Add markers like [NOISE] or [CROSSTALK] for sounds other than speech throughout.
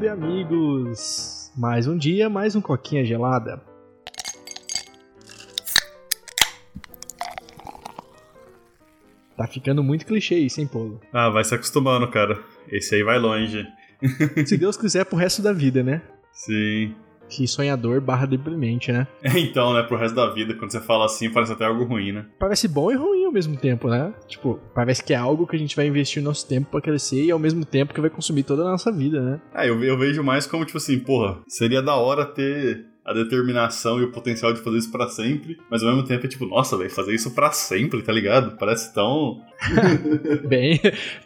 web, amigos! Mais um dia, mais um coquinha gelada. Tá ficando muito clichê isso, hein, Polo? Ah, vai se acostumando, cara. Esse aí vai longe. [LAUGHS] Se Deus quiser, pro resto da vida, né? Sim. Que sonhador barra deprimente, né? [LAUGHS] Então, né, pro resto da vida, quando você fala assim, parece até algo ruim, né? Parece bom e ruim ao mesmo tempo, né? Tipo, parece que é algo que a gente vai investir nosso tempo para crescer e ao mesmo tempo que vai consumir toda a nossa vida, né? Ah, eu, eu vejo mais como, tipo assim, porra, seria da hora ter a determinação e o potencial de fazer isso para sempre, mas ao mesmo tempo é tipo, nossa, velho, fazer isso para sempre, tá ligado? Parece tão. [LAUGHS] Bem,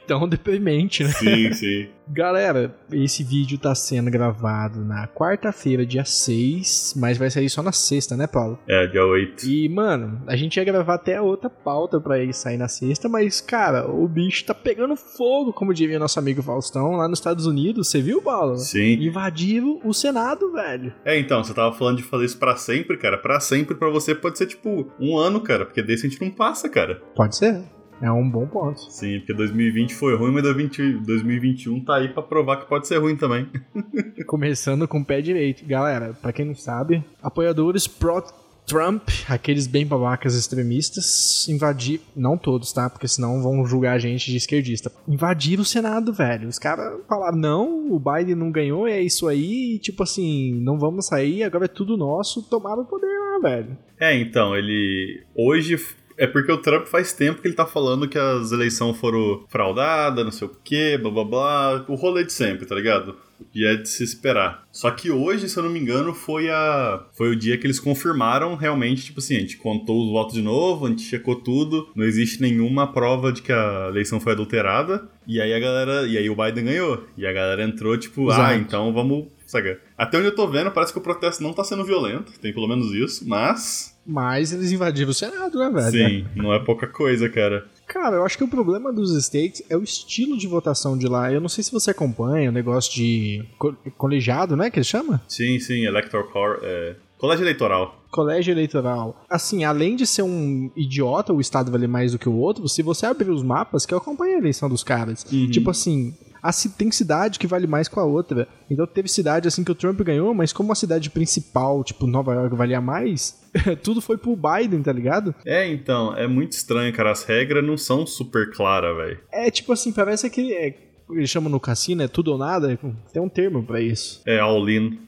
tão deprimente, né? Sim, sim. Galera, esse vídeo tá sendo gravado na quarta-feira, dia 6, mas vai sair só na sexta, né, Paulo? É, dia 8. E, mano, a gente ia gravar até outra pauta pra ele sair na sexta, mas, cara, o bicho tá pegando fogo, como diria nosso amigo Faustão, lá nos Estados Unidos. Você viu, Paulo? Sim. Invadiram o Senado, velho. É, então, você tava falando de fazer isso pra sempre, cara. Pra sempre pra você pode ser, tipo, um ano, cara, porque desse a gente não passa, cara. Pode ser. É um bom ponto. Sim, porque 2020 foi ruim, mas 2021 tá aí pra provar que pode ser ruim também. [LAUGHS] Começando com o pé direito. Galera, pra quem não sabe, apoiadores pro Trump, aqueles bem babacas extremistas, invadir. Não todos, tá? Porque senão vão julgar a gente de esquerdista. Invadiram o Senado, velho. Os caras falaram: não, o Biden não ganhou, é isso aí. E, tipo assim, não vamos sair, agora é tudo nosso. Tomaram o poder lá, velho. É, então, ele. Hoje é porque o Trump faz tempo que ele tá falando que as eleições foram fraudadas, não sei o quê, blá blá blá. O rolê de sempre, tá ligado? E é de se esperar. Só que hoje, se eu não me engano, foi a foi o dia que eles confirmaram realmente, tipo assim, a gente contou os votos de novo, a gente checou tudo, não existe nenhuma prova de que a eleição foi adulterada. E aí a galera, e aí o Biden ganhou. E a galera entrou tipo, Exato. ah, então vamos, Até onde eu tô vendo, parece que o protesto não tá sendo violento, tem pelo menos isso, mas Mas eles invadiram o Senado, né, velho? sim, não é pouca coisa, cara. Cara, eu acho que o problema dos states é o estilo de votação de lá. Eu não sei se você acompanha o negócio de co- colegiado, né? Que ele chama? Sim, sim, electoral core, é, colégio eleitoral. Colégio eleitoral. Assim, além de ser um idiota, o estado valer mais do que o outro, se você abrir os mapas, que eu acompanho a eleição dos caras, Uhum. tipo assim, a, tem cidade que vale mais com a outra. Então teve cidade assim que o Trump ganhou, mas como a cidade principal, tipo Nova York, valia mais, [LAUGHS] tudo foi pro Biden, tá ligado? É, então, é muito estranho, cara. As regras não são super claras, velho. É tipo assim, parece que é, eles chamam no cassino, é tudo ou nada, tem um termo pra isso. É all-in.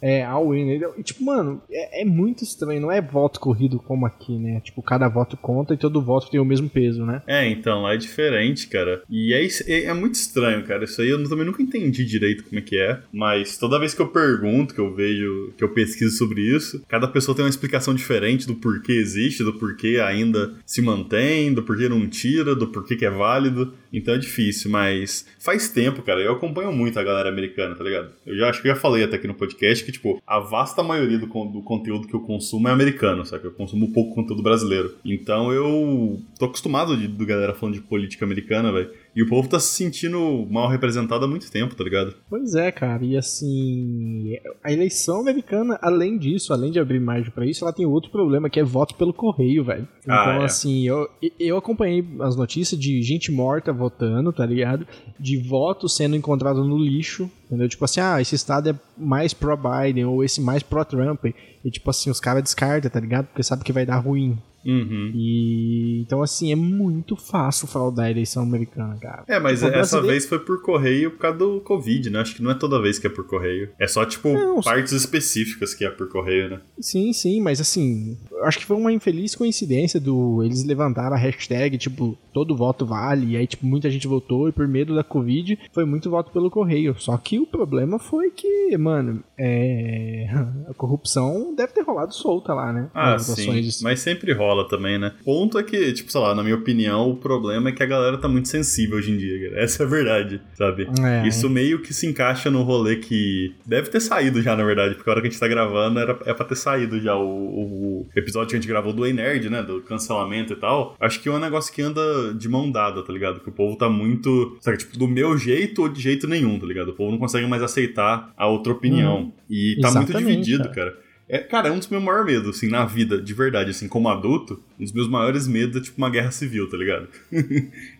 É, all-in. entendeu? E, tipo, mano, é, é muito estranho. Não é voto corrido como aqui, né? Tipo, cada voto conta e todo voto tem o mesmo peso, né? É, então, lá é diferente, cara. E é, é, é muito estranho, cara. Isso aí eu também nunca entendi direito como é que é. Mas toda vez que eu pergunto, que eu vejo, que eu pesquiso sobre isso, cada pessoa tem uma explicação diferente do porquê existe, do porquê ainda se mantém, do porquê não tira, do porquê que é válido. Então é difícil, mas faz tempo, cara. Eu acompanho muito a galera americana, tá ligado? Eu já acho que eu já falei até aqui no podcast que, tipo, a vasta maioria do, do conteúdo que eu consumo é americano, sabe? Eu consumo pouco conteúdo brasileiro. Então eu tô acostumado de, do galera falando de política americana, velho. E o povo tá se sentindo mal representado há muito tempo, tá ligado? Pois é, cara. E assim, a eleição americana, além disso, além de abrir margem pra isso, ela tem outro problema que é voto pelo correio, velho. Então, Ah, é. assim, eu, eu acompanhei as notícias de gente morta votando, tá ligado? De voto sendo encontrado no lixo, entendeu? Tipo assim, ah, esse estado é mais pro-Biden ou esse mais pro-Trump. E tipo assim, os caras descartam, tá ligado? Porque sabe que vai dar ruim. Uhum. E então, assim, é muito fácil fraudar a eleição americana, cara. É, mas Tipo, essa brasileiro- vez foi por correio por causa do Covid, né? Acho que não é toda vez que é por correio. É só, tipo, Não, partes específicas que é por correio, né? Sim, sim, mas assim, eu acho que foi uma infeliz coincidência do eles levantaram a hashtag, tipo, todo voto vale, e aí, tipo, muita gente votou, e por medo da Covid, foi muito voto pelo correio. Só que o problema foi que, mano, é. [LAUGHS] A corrupção deve ter rolado solta lá, né? Ah, sim. Mas sempre rola também, né? Ponto é que, tipo, sei lá, na minha opinião, o problema é que a galera tá muito sensível hoje em dia, cara. [LAUGHS] Essa é a verdade, sabe? É. Isso meio que se encaixa no rolê que deve ter saído já, na verdade, porque a hora que a gente tá gravando era, é pra ter saído já o, o episódio que a gente gravou do Ei Nerd, né? Do cancelamento e tal. Acho que é um negócio que anda de mão dada, tá ligado? Que o povo tá muito, sabe, tipo, do meu jeito ou de jeito nenhum, tá ligado? O povo não consegue mais aceitar a outra opinião. e tá muito exatamente, dividido, cara. cara. É, cara, é um dos meus maiores medos, assim, na vida, de verdade, assim, como adulto, um dos meus maiores medos é, tipo, uma guerra civil, tá ligado? [LAUGHS]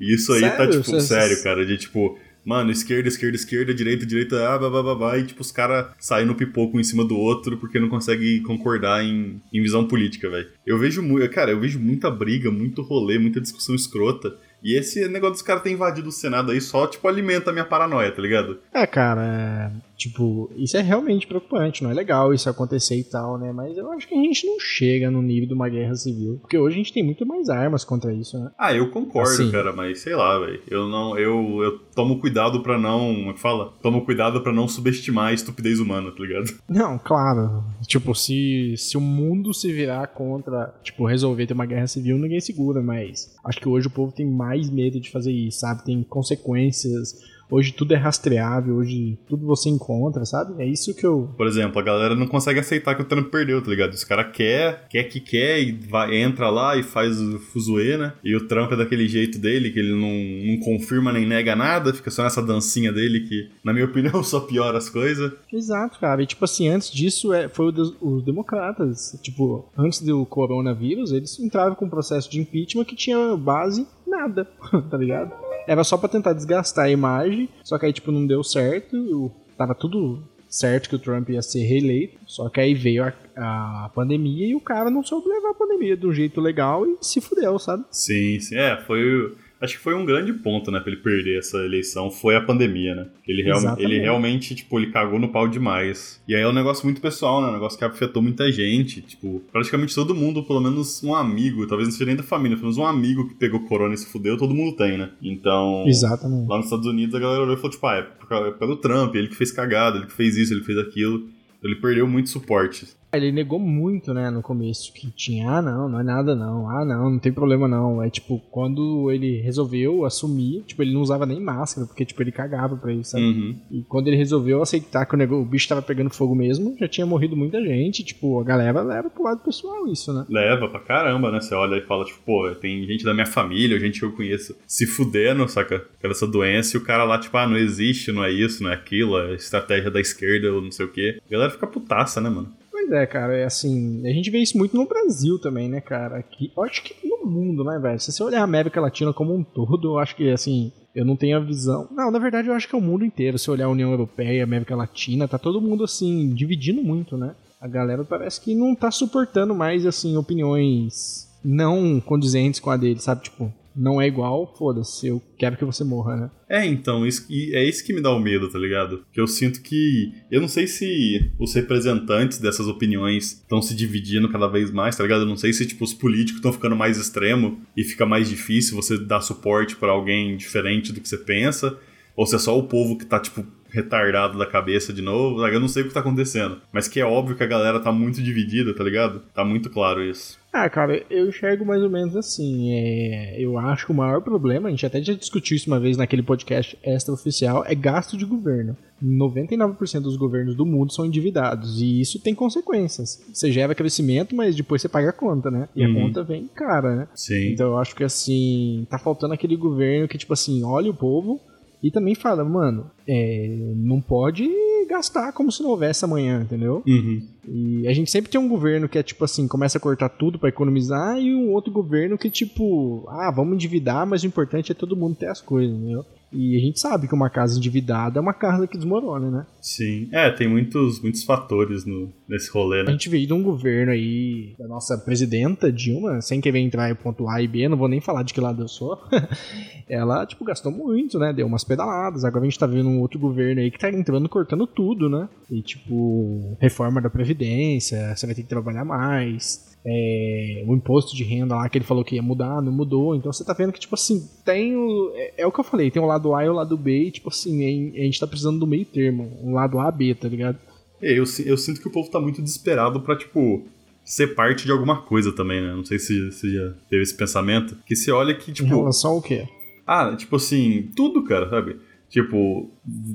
e isso aí tá, Sério? tipo, Cê- sério, cara, de, tipo, mano, esquerda, esquerda, esquerda, direita, direita, ah, blá, blá, blá, e tipo, os caras saem no pipoco um em cima do outro porque não conseguem concordar em, em visão política, velho. Eu vejo muito, cara, eu vejo muita briga, muito rolê, muita discussão escrota. E esse negócio dos caras ter invadido o Senado aí só, tipo, alimenta a minha paranoia, tá ligado? É, cara, é, tipo, isso é realmente preocupante, não é legal isso acontecer e tal, né? Mas eu acho que a gente não chega no nível de uma guerra civil, porque hoje a gente tem muito mais armas contra isso, né? Ah, eu concordo, assim, cara, mas sei lá, velho. Eu não, eu, eu tomo cuidado para não, como é que fala? Tomo cuidado para não subestimar a estupidez humana, tá ligado? [LAUGHS] Não, claro. Tipo, se, se o mundo se virar contra, tipo, resolver ter uma guerra civil, ninguém segura, mas acho que hoje o povo tem mais medo de fazer isso, sabe? Tem consequências Hoje tudo é rastreável, hoje tudo você encontra, sabe? É isso que eu. Por exemplo, a galera não consegue aceitar que o Trump perdeu, tá ligado? Os cara quer, quer que quer e vai, entra lá e faz o fuzuê, né? E o Trump é daquele jeito dele, que ele não, não confirma nem nega nada, fica só nessa dancinha dele que, na minha [LAUGHS] opinião, só piora as coisas. Exato, cara. E tipo assim, antes disso é, foi os democratas. Tipo, antes do coronavírus, eles entravam com um processo de impeachment que tinha base nada, [LAUGHS] tá ligado? Era só para tentar desgastar a imagem, só que aí, tipo, não deu certo. Eu, tava tudo certo que o Trump ia ser reeleito, só que aí veio a, a pandemia e o cara não soube levar a pandemia de um jeito legal e se fudeu, sabe? Sim, sim. É, foi acho que foi um grande ponto, né, pra ele perder essa eleição, foi a pandemia, né? Ele, real, ele realmente, tipo, ele cagou no pau demais. E aí é um negócio muito pessoal, né? Um negócio que afetou muita gente. Tipo, praticamente todo mundo, pelo menos um amigo, talvez não seja nem da família, pelo menos um amigo que pegou corona e se fudeu, todo mundo tem, né? Então. Exatamente. Lá nos Estados Unidos a galera olhou e falou, tipo, ah, é pelo Trump, ele que fez cagada, ele que fez isso, ele fez aquilo. Ele perdeu muito suporte. Ele negou muito, né, no começo, que tinha, ah, não, não é nada não, ah, não, não tem problema não. É tipo, quando ele resolveu assumir, tipo, ele não usava nem máscara, porque, tipo, ele cagava pra isso, sabe? Uhum. E quando ele resolveu aceitar que o, negócio, o bicho tava pegando fogo mesmo, já tinha morrido muita gente, tipo, a galera leva pro lado pessoal isso, né? Leva pra caramba, né? Você olha e fala, tipo, pô, tem gente da minha família, gente que eu conheço se fudendo, saca? Essa doença, e o cara lá, tipo, ah, não existe, não é isso, não é aquilo, é estratégia da esquerda ou não sei o quê. A galera fica putaça, né, mano? Pois é, cara, é assim, a gente vê isso muito no Brasil também, né, cara? Aqui, eu acho que no mundo, né, velho? Se você olhar a América Latina como um todo, eu acho que, assim, eu não tenho a visão. Não, na verdade, eu acho que é o mundo inteiro. Se olhar a União Europeia, América Latina, tá todo mundo, assim, dividindo muito, né? A galera parece que não tá suportando mais, assim, opiniões não condizentes com a dele, sabe? Tipo, não é igual, foda-se, eu quero que você morra, né? É, então, isso, é isso que me dá o medo, tá ligado? Que eu sinto que. Eu não sei se os representantes dessas opiniões estão se dividindo cada vez mais, tá ligado? Eu não sei se, tipo, os políticos estão ficando mais extremo e fica mais difícil você dar suporte para alguém diferente do que você pensa. Ou se é só o povo que tá, tipo, retardado da cabeça de novo. Eu não sei o que tá acontecendo. Mas que é óbvio que a galera tá muito dividida, tá ligado? Tá muito claro isso. Ah, cara, eu enxergo mais ou menos assim. É, eu acho que o maior problema, a gente até já discutiu isso uma vez naquele podcast extra-oficial, é gasto de governo. 99% dos governos do mundo são endividados. E isso tem consequências. Você gera crescimento, mas depois você paga a conta, né? E uhum. a conta vem cara, né? Sim. Então eu acho que assim, tá faltando aquele governo que, tipo assim, olha o povo e também fala, mano, é, não pode gastar como se não houvesse amanhã, entendeu? Uhum. E a gente sempre tem um governo que é tipo assim, começa a cortar tudo para economizar, e um outro governo que tipo, ah, vamos endividar, mas o importante é todo mundo ter as coisas, entendeu? E a gente sabe que uma casa endividada é uma casa que desmorona, né? Sim. É, tem muitos, muitos fatores no, nesse rolê, né? A gente veio de um governo aí, da nossa presidenta Dilma, sem querer entrar em ponto A e B, não vou nem falar de que lado eu sou. [LAUGHS] ela, tipo, gastou muito, né? Deu umas pedaladas. Agora a gente tá vendo um outro governo aí que tá entrando cortando tudo, né? E, tipo, reforma da Previdência, você vai ter que trabalhar mais é, o imposto de renda lá que ele falou que ia mudar, não mudou. Então você tá vendo que, tipo assim, tem o. É, é o que eu falei, tem o lado A e o lado B, e, tipo assim, a gente tá precisando do meio termo. Um lado A, B, tá ligado? É, eu, eu sinto que o povo tá muito desesperado pra, tipo, ser parte de alguma coisa também, né? Não sei se você já teve esse pensamento. Que você olha que, tipo. Em relação ao quê? Ah, tipo assim, tudo, cara, sabe? Tipo,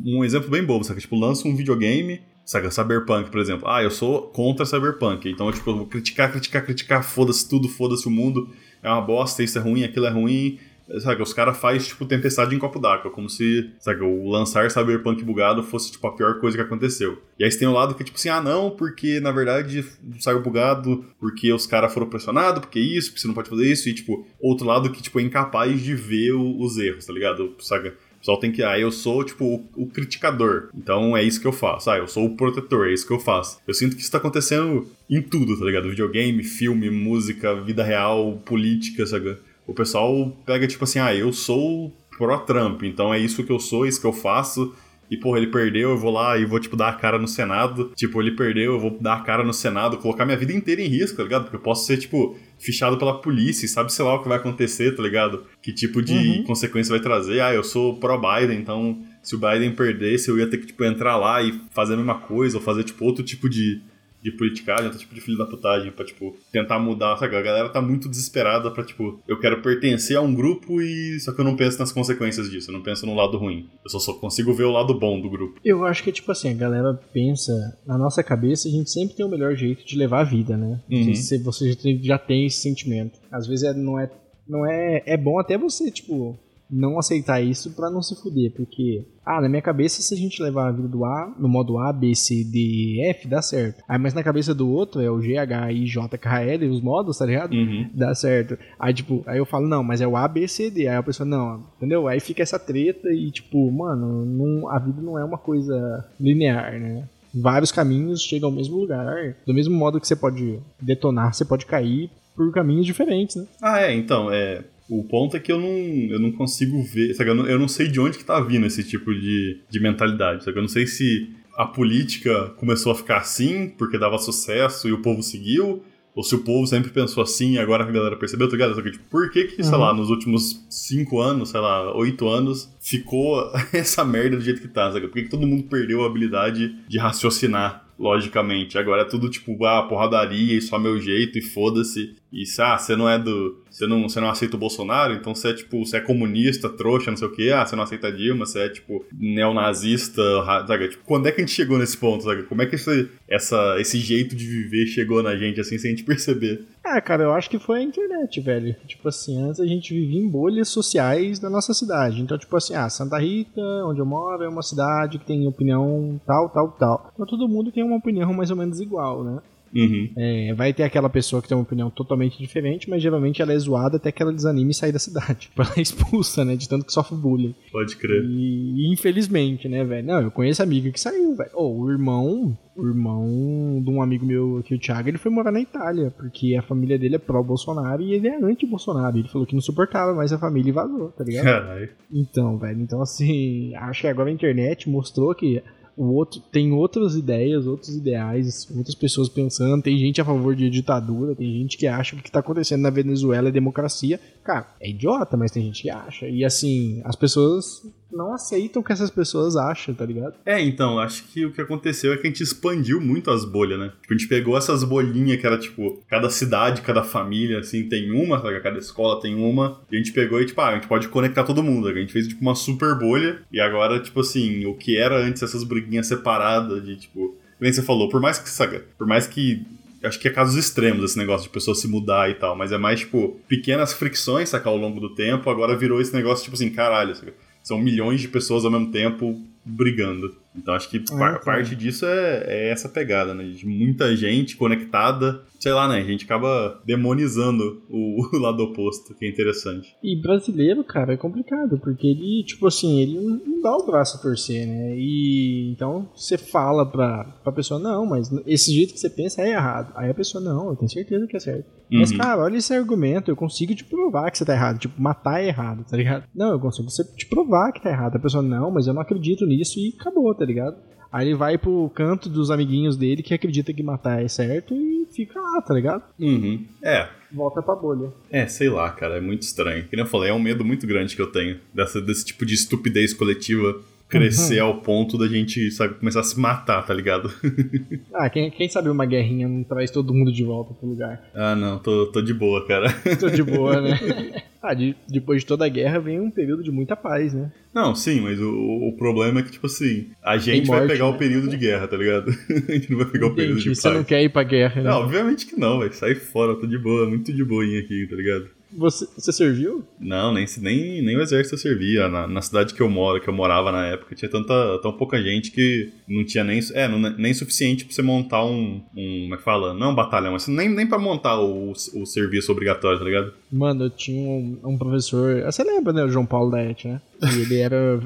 um exemplo bem bobo, sabe? Tipo, lança um videogame Saca, Cyberpunk, por exemplo. Ah, eu sou contra Cyberpunk. Então, tipo, eu vou criticar, criticar, criticar, foda-se tudo, foda-se o mundo. É uma bosta, isso é ruim, aquilo é ruim. Sabe, os caras fazem, tipo, tempestade em copo d'água. Como se, sabe, o lançar Cyberpunk bugado fosse, tipo, a pior coisa que aconteceu. E aí você tem o um lado que é tipo assim, ah, não, porque, na verdade, saiu bugado porque os caras foram pressionados, porque isso, porque você não pode fazer isso. E, tipo, outro lado que, tipo, é incapaz de ver o, os erros, tá ligado? Sabe? pessoal tem que. Ah, eu sou, tipo, o, o, criticador. Então é isso que eu faço. Ah, eu sou o protetor, é isso que eu faço. Eu sinto que isso tá acontecendo em tudo, tá ligado? Videogame, filme, música, vida real, política, sabe? O pessoal pega, tipo assim, ah, eu sou pró-Trump, então é isso que eu sou, é isso que eu faço e, porra, ele perdeu, eu vou lá e vou, tipo, dar a cara no Senado. Tipo, ele perdeu, eu vou dar a cara no Senado, colocar minha vida inteira em risco, tá ligado? Porque eu posso ser, tipo, fichado pela polícia, sabe sei lá o que vai acontecer, tá ligado? Que tipo de uhum. consequência vai trazer. Ah, eu sou pró-Biden, então se o Biden perdesse, eu ia ter que, tipo, entrar lá e fazer a mesma coisa, ou fazer, tipo, outro tipo de, de politicagem, outro tipo de filho da putagem pra, tipo, tentar mudar, sabe? A galera tá muito desesperada pra, tipo, eu quero pertencer a um grupo e só que eu não penso nas consequências disso, eu não penso no lado ruim. Eu só, só consigo ver o lado bom do grupo. Eu acho que, tipo assim, a galera pensa, na nossa cabeça, a gente sempre tem o melhor jeito de levar a vida, né? Uhum. Se você já tem esse sentimento. Às vezes é, não é. Não é. É bom até você, tipo, não aceitar isso para não se fuder, porque ah, na minha cabeça se a gente levar a vida do A no modo A, B, C, D, F, dá certo. Aí mas na cabeça do outro é o G, H, I, J, K, L, os modos, tá ligado? Uhum. Dá certo. Aí tipo, aí eu falo, não, mas é o A, B, C, D. Aí a pessoa, não, entendeu? Aí fica essa treta e tipo, mano, não, a vida não é uma coisa linear, né? Vários caminhos chegam ao mesmo lugar. Do mesmo modo que você pode detonar, você pode cair por caminhos diferentes, né? Ah, é, então, é. O ponto é que eu não, eu não consigo ver, sabe? Eu, não, eu não sei de onde que tá vindo esse tipo de, de mentalidade, sabe? Eu não sei se a política começou a ficar assim porque dava sucesso e o povo seguiu, ou se o povo sempre pensou assim e agora a galera percebeu, tá ligado? Tipo, por que que, sei lá, uhum. nos últimos cinco anos, sei lá, oito anos, ficou [LAUGHS] essa merda do jeito que tá, sabe? Por que, que todo mundo perdeu a habilidade de raciocinar logicamente. Agora é tudo tipo, ah, porradaria e só meu jeito e foda-se. E ah, você não é do. Você não, você não aceita o Bolsonaro, então você é tipo, você é comunista, trouxa, não sei o quê. Ah, você não aceita Dilma, você é tipo neonazista, sabe? Tipo, quando é que a gente chegou nesse ponto, sabe? Como é que esse, essa, esse jeito de viver chegou na gente assim sem a gente perceber? Ah, cara, eu acho que foi a internet, velho. Tipo assim, antes a gente vivia em bolhas sociais da nossa cidade. Então, tipo assim, ah, Santa Rita, onde eu moro, é uma cidade que tem opinião tal, tal, tal. Então todo mundo tem uma opinião mais ou menos igual, né? Uhum. É, vai ter aquela pessoa que tem uma opinião totalmente diferente, mas geralmente ela é zoada até que ela desanime e sair da cidade. Tipo, [LAUGHS] ela é expulsa, né? De tanto que sofre bullying. Pode crer. E, e infelizmente, né, velho? Não, eu conheço amiga que saiu, velho. Oh, o irmão. O irmão de um amigo meu aqui, o Thiago, ele foi morar na Itália, porque a família dele é pró-Bolsonaro e ele é anti-Bolsonaro. Ele falou que não suportava mais a família e vazou, tá ligado? Caralho. Então, velho, então assim, acho que agora a internet mostrou que o outro tem outras ideias, outros ideais, outras pessoas pensando. Tem gente a favor de ditadura, tem gente que acha que o que está acontecendo na Venezuela é democracia. Cara, é idiota, mas tem gente que acha. E assim, as pessoas não aceitam o que essas pessoas acham, tá ligado? É, então, acho que o que aconteceu é que a gente expandiu muito as bolhas, né? Tipo, a gente pegou essas bolinhas que era, tipo, cada cidade, cada família, assim, tem uma, sabe? cada escola tem uma, e a gente pegou e, tipo, ah, a gente pode conectar todo mundo. A gente fez, tipo, uma super bolha, e agora, tipo assim, o que era antes essas briguinhas separadas, de, tipo, como você falou, por mais que, sabe, por mais que acho que é casos extremos esse negócio de pessoa se mudar e tal, mas é mais, tipo, pequenas fricções, sacar ao longo do tempo, agora virou esse negócio, tipo assim, caralho, saca? são milhões de pessoas ao mesmo tempo brigando. Então acho que ah, parte disso é, é, essa pegada, né? De muita gente conectada. Sei lá, né? A gente acaba demonizando o, [LAUGHS] o, lado oposto, que é interessante. E brasileiro, cara, é complicado, porque ele, tipo assim, ele não dá o braço a torcer, né? E então você fala pra, pra pessoa, não, mas esse jeito que você pensa é errado. Aí a pessoa, não, eu tenho certeza que é certo. Uhum. Mas, cara, olha esse argumento, eu consigo te provar que você tá errado. Tipo, matar é errado, tá ligado? Não, eu consigo te provar que tá errado. A pessoa, não, mas eu não acredito nisso e acabou, tá ligado? Aí ele vai pro canto dos amiguinhos dele que acredita que matar é certo e fica lá, tá ligado? Uhum. É. Volta pra bolha. É, sei lá, cara, é muito estranho. Como eu falei, é um medo muito grande que eu tenho dessa, desse tipo de estupidez coletiva crescer uhum. ao ponto da gente, sabe, começar a se matar, tá ligado? [LAUGHS] ah, quem, quem sabe uma guerrinha não traz todo mundo de volta pro lugar. Ah, não, tô, tô de boa, cara. [LAUGHS] tô de boa, né? [LAUGHS] ah, de, depois de toda a guerra vem um período de muita paz, né? Não, sim, mas o, o problema é que, tipo assim, a gente morte, vai pegar né? o período de guerra, tá ligado? a gente não vai pegar Entendi, o período de você paz. Você não quer ir pra guerra, né? Não, obviamente que não, vai sair fora, tô de boa, muito de boinha aqui, tá ligado? Você, você serviu? Não, nem, nem, nem o exército eu servia. Na, na, cidade que eu moro, que eu morava na época, tinha tanta, tão pouca gente que não tinha nem, é, não, nem suficiente pra você montar um, um. Como é que fala? Não é um batalhão, mas nem, nem pra montar o, o serviço obrigatório, tá ligado? Mano, eu tinha um, um professor. Você lembra, né? O João Paulo da ET, né? E ele era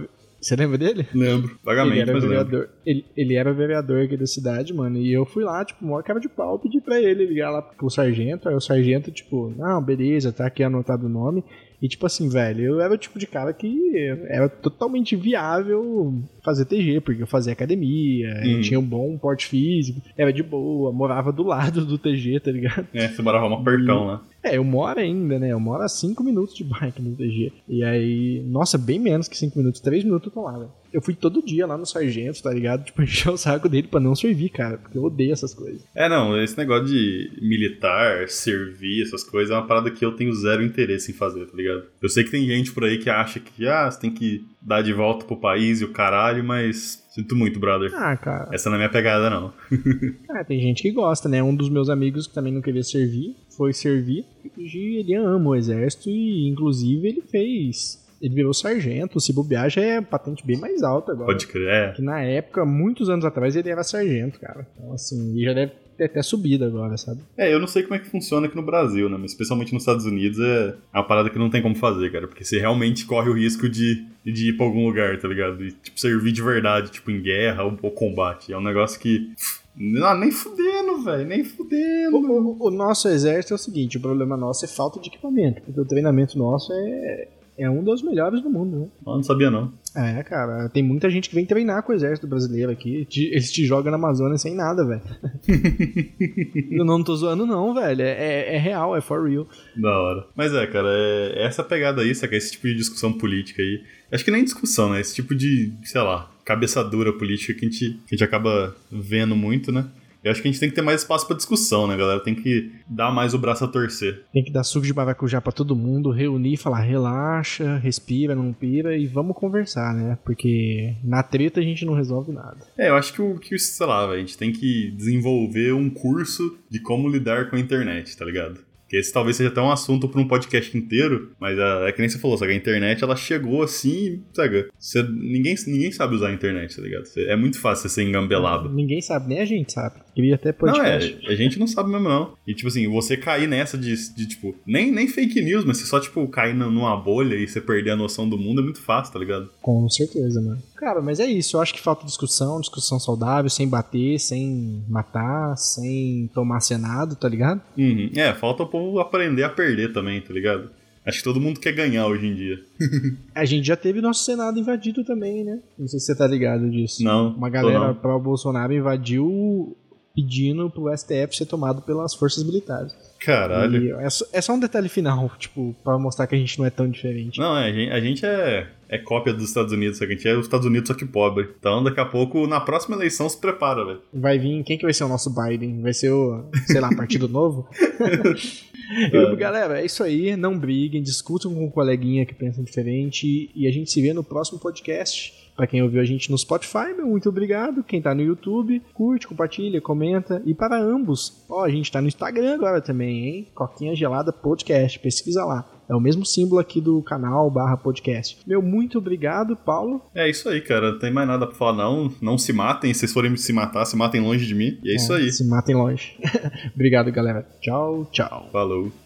você lembra dele? Lembro, vagamente, ele era vereador. Ele, ele era vereador aqui da cidade, mano, e eu fui lá, tipo, maior cara de pau, pedi pra ele ligar lá pro sargento, aí o sargento, tipo, não, beleza, tá aqui anotado o nome, e tipo assim, velho, eu era o tipo de cara que era totalmente viável fazer TG, porque eu fazia academia, hum. eu tinha um bom porte físico, era de boa, morava do lado do TG, tá ligado? É, você morava um apertão lá. É, eu moro ainda, né? Eu moro a 5 minutos de bike no TG. E aí, nossa, bem menos que 5 minutos, 3 minutos eu tô lá, velho. Eu fui todo dia lá no sargento, tá ligado? Tipo, [LAUGHS] encher o saco dele pra não servir, cara, porque eu odeio essas coisas. É, não, esse negócio de militar, servir, essas coisas, é uma parada que eu tenho zero interesse em fazer, tá ligado? Eu sei que tem gente por aí que acha que, ah, você tem que dar de volta pro país e o caralho, mas sinto muito, brother. Ah, cara. Essa não é minha pegada, não. [LAUGHS] ah, tem gente que gosta, né? Um dos meus amigos que também não queria servir foi servir e ele ama o exército e, inclusive, ele fez ele virou sargento. Se bobear, já é patente bem mais alta agora. Pode crer. É. Que na época, muitos anos atrás, ele era sargento, cara. Então, assim, e já deve ter até subido agora, sabe? É, eu não sei como é que funciona aqui no Brasil, né? Mas especialmente nos Estados Unidos é uma parada que não tem como fazer, cara. Porque você realmente corre o risco de, de ir pra algum lugar, tá ligado? E, tipo, servir de verdade, tipo, em guerra ou, ou combate. É um negócio que. Não, nem fudendo, velho, nem fudendo. O, o, o, nosso exército é o seguinte: o problema nosso é falta de equipamento, porque o treinamento nosso é, é um dos melhores do mundo, né? Eu não sabia, não. É, cara, tem muita gente que vem treinar com o exército brasileiro aqui. Eles te jogam na Amazônia sem nada, velho. [LAUGHS] eu não tô zoando, não, velho. É, é, é, real, é for real. Da hora. Mas é, cara, é, é essa pegada aí, saca? Esse tipo de discussão política aí. Acho que nem discussão, né? Esse tipo de, sei lá, cabeça dura política que a gente, que a gente acaba vendo muito, né? Eu acho que a gente tem que ter mais espaço para discussão, né, galera? Tem que dar mais o braço a torcer. Tem que dar suco de maracujá para todo mundo, reunir, falar relaxa, respira, não pira e vamos conversar, né? Porque na treta a gente não resolve nada. É, eu acho que o que, sei lá, a gente tem que desenvolver um curso de como lidar com a internet, tá ligado? Que esse talvez seja até um assunto para um podcast inteiro, mas a, é que nem você falou, sabe? A internet ela chegou assim, sabe? Você, ninguém, ninguém sabe usar a internet, tá ligado? Você, é muito fácil você ser engambelado. Ninguém sabe, nem a gente sabe. Queria até podcast. Não, é, a gente não sabe mesmo, não. E tipo assim, você cair nessa de, de tipo, nem, nem fake news, mas você só, tipo, cair numa bolha e você perder a noção do mundo é muito fácil, tá ligado? Com certeza, mano. Cara, mas é isso. Eu acho que falta discussão, discussão saudável, sem bater, sem matar, sem tomar senado, tá ligado? Uhum. É, falta o povo aprender a perder também, tá ligado? Acho que todo mundo quer ganhar hoje em dia. [LAUGHS] a gente já teve nosso Senado invadido também, né? Não sei se você tá ligado disso. Não. Uma galera pró Bolsonaro invadiu pedindo pro STF ser tomado pelas forças militares. Caralho. É só, é, só, um detalhe final, [LAUGHS] tipo, para mostrar que a gente não é tão diferente. Não, é, a gente, a gente é, é cópia dos Estados Unidos, a gente é os Estados Unidos só que pobre. Então daqui a pouco, na próxima eleição, se prepara, velho. Vai vir, quem que vai ser o nosso Biden? Vai ser o, sei lá, Partido Novo? [LAUGHS] Eu, galera, é isso aí. Não briguem, discutam com um coleguinha que pensa diferente. E a gente se vê no próximo podcast. Para quem ouviu a gente no Spotify, meu, muito obrigado. Quem tá no YouTube, curte, compartilha, comenta. E para ambos, ó, a gente tá no Instagram agora também, hein? Coquinha Gelada Podcast, pesquisa lá. É o mesmo símbolo aqui do canal barra podcast. Meu, muito obrigado, Paulo. É isso aí, cara. Não tem mais nada pra falar, não. Não se matem. Se vocês forem se matar, se matem longe de mim. E é, é isso aí. Se matem longe. [LAUGHS] obrigado, galera. Tchau, tchau. Falou.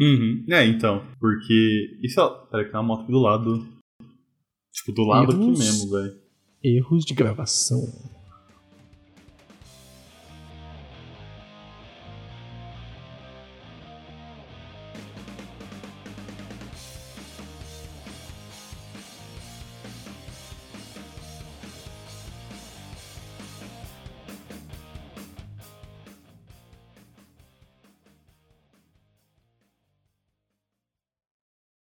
Uhum. É, então. Porque. Isso, ó. Peraí, que tem uma moto aqui do lado. Tipo, do lado Erros... aqui mesmo, velho. Erros de gravação.